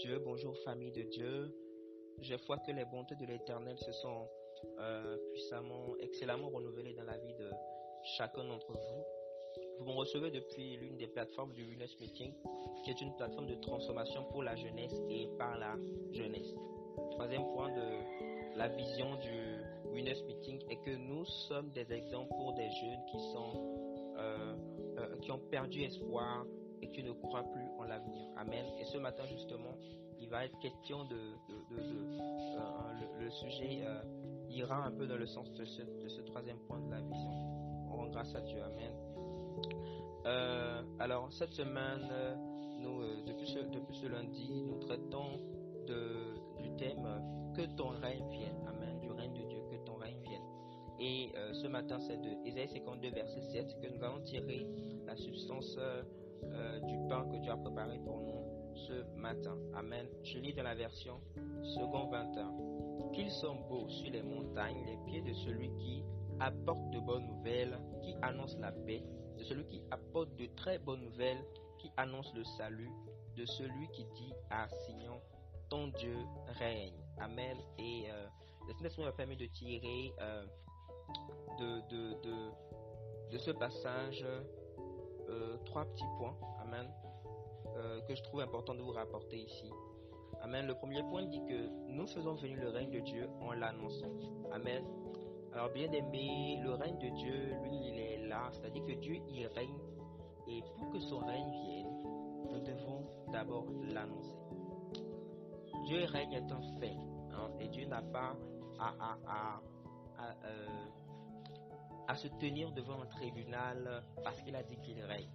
Dieu, bonjour famille de Dieu. Je vois que les bontés de l'Éternel se sont euh, puissamment, excellemment renouvelées dans la vie de chacun d'entre vous. Vous me recevez depuis l'une des plateformes du Winners Meeting, qui est une plateforme de transformation pour la jeunesse et par la jeunesse. Troisième point de la vision du Winners Meeting est que nous sommes des exemples pour des jeunes qui sont euh, euh, qui ont perdu espoir et qui ne croient plus en l'avenir. Amen. Et ce matin justement, il va être question de, euh, le, sujet ira un peu dans le sens de ce, troisième point de la vision. On rend grâce à Dieu. Amen. Euh, alors, cette semaine, nous, euh, depuis, ce, lundi, nous traitons du thème Que ton règne vienne. Amen. Du règne de Dieu, que ton règne vienne. Et euh, ce matin, c'est de Ésaïe 52, verset 7 que nous allons tirer la substance du pain que Dieu Amen. Je lis dans la version second 21. Qu'ils sont beaux sur les montagnes, les pieds de celui qui apporte de bonnes nouvelles, qui annonce la paix, de celui qui apporte de très bonnes nouvelles, qui annonce le salut, de celui qui dit à Sion, ton Dieu règne. Amen. Et le Seigneur m'a permis de tirer euh, de, de, de, de, ce passage euh, trois petits points. Amen. Euh, que je trouve important de vous rapporter ici. Amen. Le premier point dit que nous faisons venir le règne de Dieu en l'annonçant. Amen. Alors bien aimé, le règne de Dieu, lui, il est là, c'est-à-dire que Dieu, il règne. Et pour que son règne vienne, nous devons d'abord l'annoncer. Dieu règne est un fait. Hein, et Dieu n'a pas à, à, à, euh, à se tenir devant un tribunal parce qu'il a dit qu'il règne.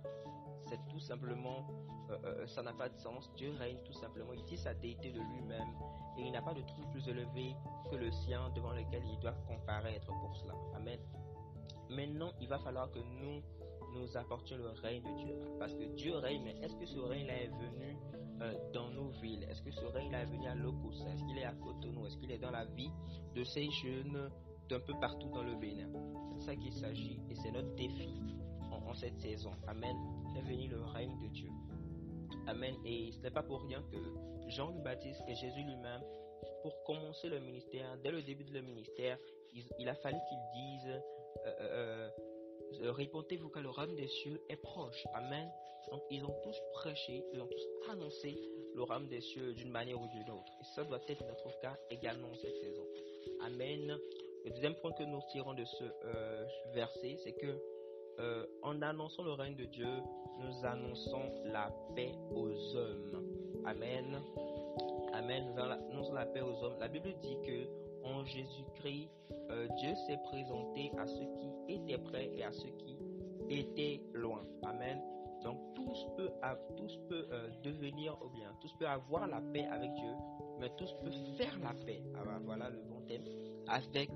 C'est tout simplement euh, euh, ça n'a pas de sens. Dieu règne tout simplement. Il dit sa déité de lui-même et il n'a pas de trou plus élevé que le sien devant lequel il doit comparaître pour cela. Amen. Maintenant, il va falloir que nous nous apportions le règne de Dieu. Parce que Dieu règne, mais est-ce que ce règne-là est venu euh, dans nos villes? Est-ce que ce règne-là est venu à Locos Est-ce qu'il est à Cotonou? Est-ce qu'il est dans la vie de ces jeunes d'un peu partout dans le Bénin C'est ça qu'il s'agit et c'est notre défi en, cette saison. Amen. Fait venir le règne de Dieu. Amen. Et ce n'est pas pour rien que Jean le Baptiste et Jésus lui-même, pour commencer le ministère, dès le début de leur ministère, il, a fallu qu'ils disent euh, euh, euh, Répondez-vous que le rame des cieux est proche. Amen. Donc ils ont tous prêché, ils ont tous annoncé le rame des cieux d'une manière ou d'une autre. Et ça doit être notre cas également cette saison. Amen. Le deuxième point que nous tirons de ce verset, c'est que euh, en annonçant le règne de Dieu, nous annonçons la paix aux hommes. Amen. Amen. Nous annonçons la paix aux hommes. La Bible dit que en Jésus-Christ, euh, Dieu s'est présenté à ceux qui étaient près et à ceux qui étaient loin. Amen. Donc tous peuvent, tous euh, devenir ou bien tous peuvent avoir la paix avec Dieu, mais tous peuvent faire la paix. Ah, bah, voilà le bon thème avec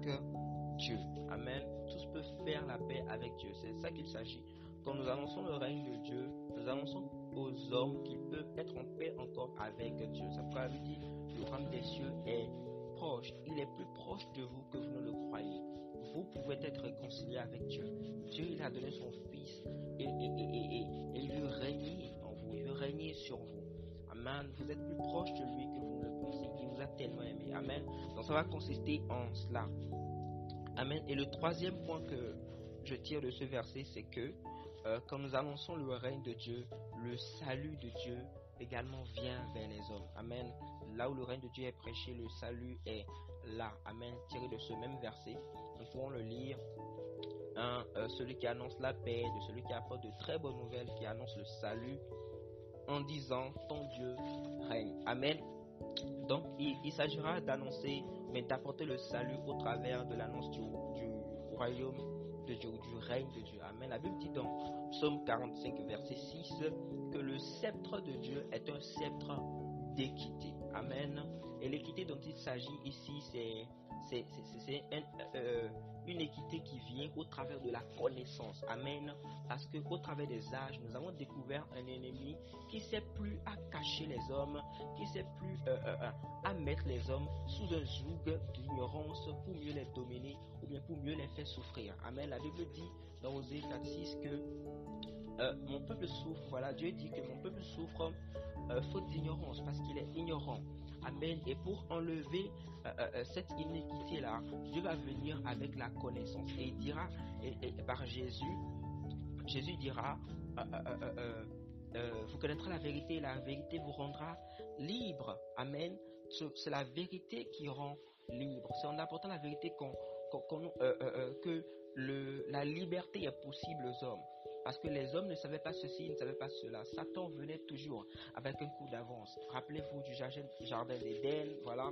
Dieu. Amen. Tous peuvent faire la paix avec Dieu. C'est ça qu'il s'agit. Quand nous annonçons le règne de Dieu, nous annonçons aux hommes qu'ils peuvent être en paix encore avec Dieu. Ça pourrait dire le règne des cieux est proche. Il est plus proche de vous Être réconcilié avec Dieu. Dieu, il a donné son Fils et, il veut régner en vous. Il veut régner sur vous. Amen. Vous êtes plus proche de lui que vous ne le pensez. Il vous a tellement aimé. Amen. Donc ça va consister en cela. Amen. Et le troisième point que je tire de ce verset, c'est que euh, quand nous annonçons le règne de Dieu, le salut de Dieu également vient vers les hommes. Amen. Là où le règne de Dieu est prêché, le salut est là. Amen. Tiré de ce même verset, nous pourrons le lire. Euh, celui qui annonce la paix, de celui qui apporte de très bonnes nouvelles, qui annonce le salut, en disant ton Dieu règne. Amen. Donc, il, s'agira d'annoncer, mais d'apporter le salut au travers de l'annonce du, royaume de Dieu, du règne de Dieu. Amen. La Bible dit dans Psaume 45, verset 6, que le sceptre de Dieu est un sceptre d'équité. Amen. Et l'équité dont il s'agit ici, c'est c'est euh, une équité qui vient au travers de la connaissance. Amen. Parce que au travers des âges, nous avons découvert un ennemi qui sait plus à cacher les hommes, qui sait plus euh, euh, à mettre les hommes sous un joug d'ignorance pour mieux les dominer ou bien pour mieux les faire souffrir. Amen. La Bible dit dans Osée 4.6 que euh, mon peuple souffre, voilà, Dieu dit que mon peuple souffre euh, faute d'ignorance parce qu'il est ignorant. Amen. Et pour enlever cette iniquité-là, Dieu va venir avec la connaissance. Et il dira, et, par Jésus, Jésus dira, vous connaîtrez la vérité, la vérité vous rendra libre. Amen. C'est la vérité qui rend libre. C'est en apportant la vérité que la liberté est possible aux hommes. Parce que les hommes ne savaient pas ceci, ils ne savaient pas cela. Satan venait toujours avec un coup d'avance. Rappelez-vous du jardin d'Éden, voilà.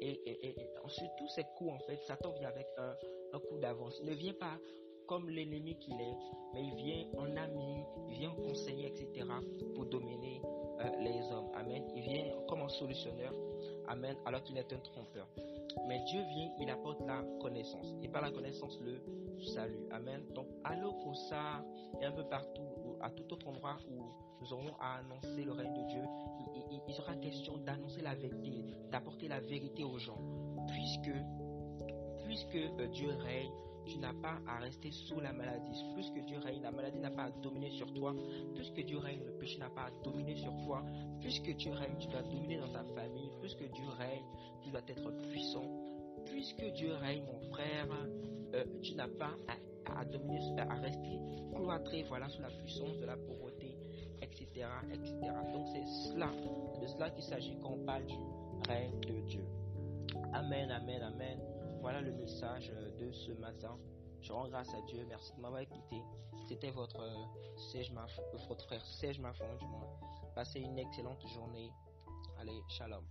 Et, ensuite, tous ces coups, en fait, Satan vient avec un, coup d'avance. Ne vient pas comme l'ennemi qu'il est, mais il vient en ami, il vient en conseiller, etc., pour dominer euh, les hommes. Amen. Il vient comme un solutionneur. Amen. Alors qu'il est un trompeur. Mais Dieu vient, il apporte la connaissance. Et par la connaissance, le salut. Amen. Donc, à ça et un peu partout, à tout autre endroit où nous aurons à annoncer le règne de Dieu, il, sera question d'annoncer la vérité, d'apporter la vérité aux gens. Puisque, puisque euh, Dieu règne, tu n'as pas à rester sous la maladie. Puisque Dieu règne, la maladie n'a pas à dominer sur toi. Puisque Dieu règne, le péché n'a pas à dominer sur toi. Puisque Dieu règne, tu dois dominer dans ta famille. Puisque Dieu règne, tu dois être puissant. Puisque Dieu règne, mon frère, euh, tu n'as pas à, dominer, à rester cloîtré voilà, sous la puissance de la pauvreté, etc. etc. Donc c'est cela, de cela qu'il s'agit quand on parle du règne de Dieu. Amen, amen, amen. Voilà le message euh, de ce matin. Je rends grâce à Dieu. Merci de m'avoir écouté. C'était votre, euh, frère Serge Mafon, du moins. Passez une excellente journée. Allez, shalom.